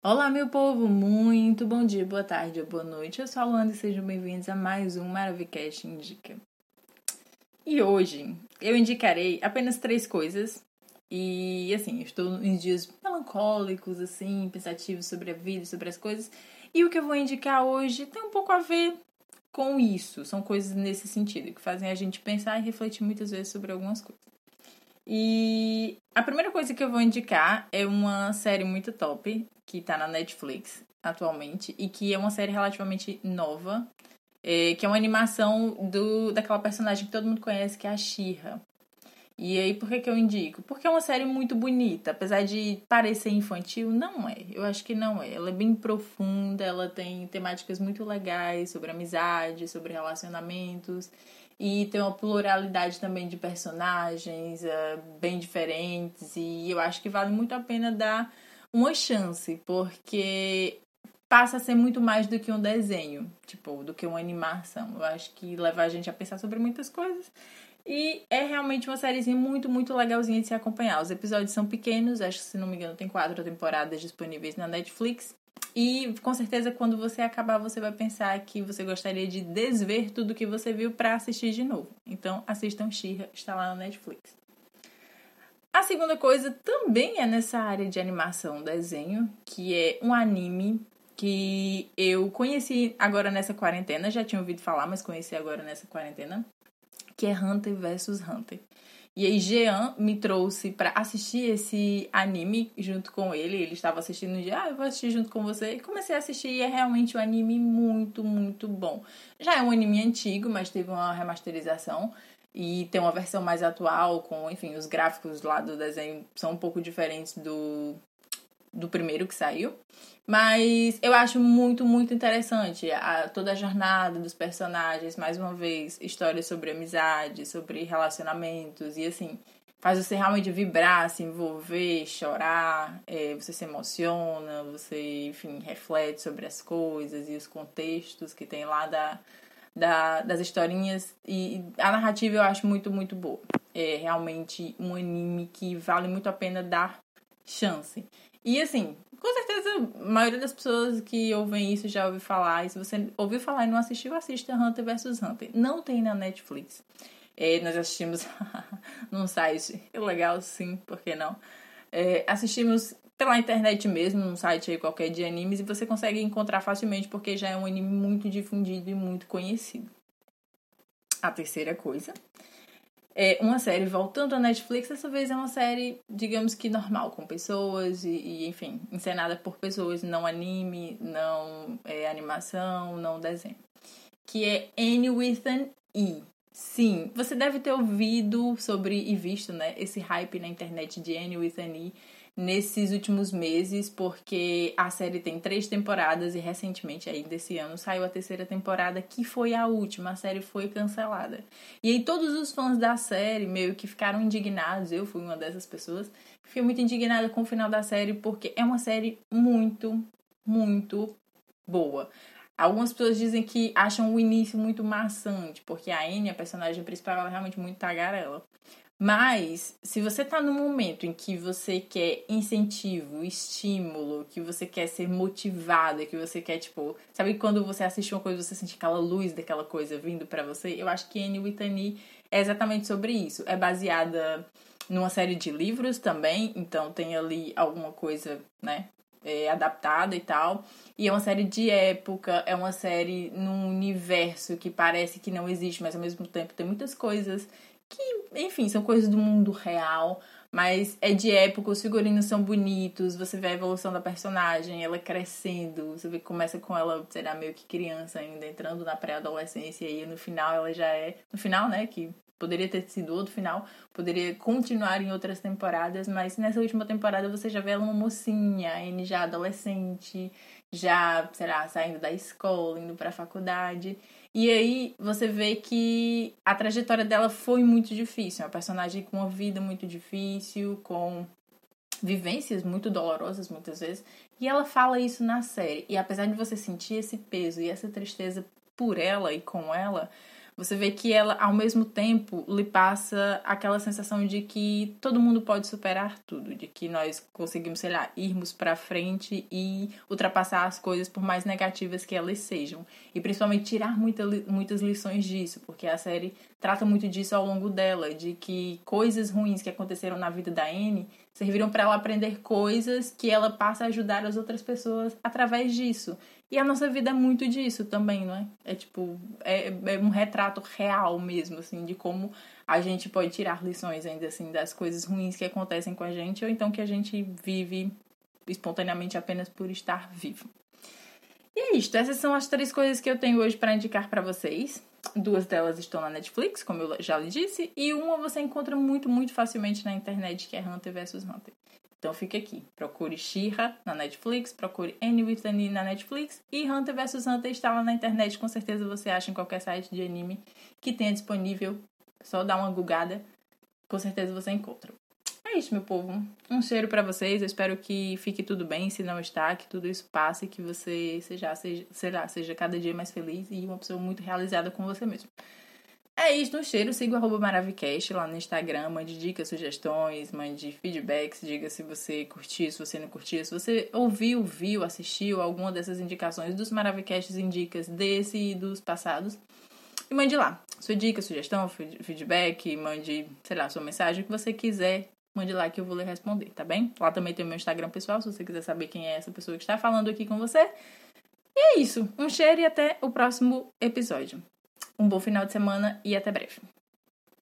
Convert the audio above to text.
Olá, meu povo! Muito bom dia, boa tarde boa noite. Eu sou a Luanda e sejam bem-vindos a mais um Maravicast Indica. E hoje eu indicarei apenas três coisas. E assim, estou em dias melancólicos, assim, pensativos sobre a vida, sobre as coisas. E o que eu vou indicar hoje tem um pouco a ver com isso. São coisas nesse sentido, que fazem a gente pensar e refletir muitas vezes sobre algumas coisas. E a primeira coisa que eu vou indicar é uma série muito top, que tá na Netflix atualmente, e que é uma série relativamente nova, é, que é uma animação do, daquela personagem que todo mundo conhece, que é a Shira. E aí, por que, que eu indico? Porque é uma série muito bonita, apesar de parecer infantil, não é. Eu acho que não é. Ela é bem profunda, ela tem temáticas muito legais sobre amizade, sobre relacionamentos. E tem uma pluralidade também de personagens uh, bem diferentes. E eu acho que vale muito a pena dar uma chance, porque passa a ser muito mais do que um desenho, tipo, do que uma animação. Eu acho que leva a gente a pensar sobre muitas coisas. E é realmente uma sériezinha muito, muito legalzinha de se acompanhar. Os episódios são pequenos, acho que se não me engano tem quatro temporadas disponíveis na Netflix. E com certeza quando você acabar você vai pensar que você gostaria de desver tudo que você viu para assistir de novo. Então assistam Shira, está lá na Netflix. A segunda coisa também é nessa área de animação, desenho, que é um anime que eu conheci agora nessa quarentena, já tinha ouvido falar, mas conheci agora nessa quarentena, que é Hunter vs Hunter. E aí Jean me trouxe para assistir esse anime junto com ele. Ele estava assistindo dia, ah, eu vou assistir junto com você. E comecei a assistir e é realmente um anime muito, muito bom. Já é um anime antigo, mas teve uma remasterização. E tem uma versão mais atual, com, enfim, os gráficos lá do desenho são um pouco diferentes do, do primeiro que saiu. Mas eu acho muito, muito interessante a, toda a jornada dos personagens, mais uma vez, histórias sobre amizade, sobre relacionamentos, e assim, faz você realmente vibrar, se envolver, chorar, é, você se emociona, você, enfim, reflete sobre as coisas e os contextos que tem lá da, da, das historinhas. E a narrativa eu acho muito, muito boa. É realmente um anime que vale muito a pena dar chance. E assim, com certeza, a maioria das pessoas que ouvem isso já ouviu falar. E se você ouviu falar e não assistiu, assista Hunter vs Hunter. Não tem na Netflix. É, nós assistimos num site legal, sim, por que não? É, assistimos pela internet mesmo, num site aí qualquer de animes, e você consegue encontrar facilmente, porque já é um anime muito difundido e muito conhecido. A terceira coisa é uma série voltando à Netflix, dessa vez é uma série, digamos que normal, com pessoas e, e enfim, encenada por pessoas, não anime, não é, animação, não desenho. Que é Annie with an E. Sim, você deve ter ouvido sobre e visto, né, esse hype na internet de Annie with an E nesses últimos meses, porque a série tem três temporadas e recentemente, aí desse ano, saiu a terceira temporada, que foi a última, a série foi cancelada. E aí todos os fãs da série meio que ficaram indignados, eu fui uma dessas pessoas, fiquei muito indignada com o final da série, porque é uma série muito, muito boa. Algumas pessoas dizem que acham o início muito maçante, porque a Anne, a personagem principal, ela é realmente muito tagarela. Mas, se você tá num momento em que você quer incentivo, estímulo, que você quer ser motivada, que você quer, tipo, sabe quando você assiste uma coisa você sente aquela luz daquela coisa vindo para você? Eu acho que Annie Whitney é exatamente sobre isso. É baseada numa série de livros também, então tem ali alguma coisa, né, é, adaptada e tal. E é uma série de época, é uma série num universo que parece que não existe, mas ao mesmo tempo tem muitas coisas que, enfim, são coisas do mundo real, mas é de época, os figurinos são bonitos, você vê a evolução da personagem, ela crescendo, você vê que começa com ela, será meio que criança ainda, entrando na pré-adolescência e no final ela já é, no final, né, que poderia ter sido outro final, poderia continuar em outras temporadas, mas nessa última temporada você já vê ela uma mocinha, Anne já adolescente, já, será, saindo da escola, indo pra faculdade. E aí você vê que a trajetória dela foi muito difícil. É uma personagem com uma vida muito difícil, com vivências muito dolorosas muitas vezes. E ela fala isso na série. E apesar de você sentir esse peso e essa tristeza por ela e com ela, você vê que ela, ao mesmo tempo, lhe passa aquela sensação de que todo mundo pode superar tudo, de que nós conseguimos, sei lá, irmos para frente e ultrapassar as coisas por mais negativas que elas sejam. E principalmente tirar muita, muitas lições disso, porque a série trata muito disso ao longo dela, de que coisas ruins que aconteceram na vida da Anne serviram para ela aprender coisas que ela passa a ajudar as outras pessoas através disso. E a nossa vida é muito disso também, não é? É tipo, é, é um retrato real mesmo, assim, de como a gente pode tirar lições ainda assim das coisas ruins que acontecem com a gente, ou então que a gente vive espontaneamente apenas por estar vivo. E é isto, essas são as três coisas que eu tenho hoje para indicar para vocês. Duas delas estão na Netflix, como eu já lhe disse, e uma você encontra muito, muito facilmente na internet, que é Hunter vs Hunter. Então fica aqui. Procure Shira na Netflix, procure Annie with Annie na Netflix e Hunter vs Hunter está lá na internet. Com certeza você acha em qualquer site de anime que tenha disponível. Só dá uma gugada, com certeza você encontra. Isso, meu povo. Um cheiro para vocês. Eu espero que fique tudo bem, se não está, que tudo isso passe, que você seja, seja, seja, seja cada dia mais feliz e uma pessoa muito realizada com você mesmo. É isso, no cheiro, siga o arroba Maravicast lá no Instagram, mande dicas, sugestões, mande feedbacks, diga se você curtiu, se você não curtiu, se você ouviu, viu, assistiu alguma dessas indicações dos Maravicasts indicas desse e dos passados. E mande lá, sua dica, sugestão, feedback, mande, sei lá, sua mensagem, o que você quiser, mande lá que eu vou lhe responder, tá bem? Lá também tem o meu Instagram pessoal, se você quiser saber quem é essa pessoa que está falando aqui com você. E é isso, um cheiro e até o próximo episódio. Um bom final de semana e até breve.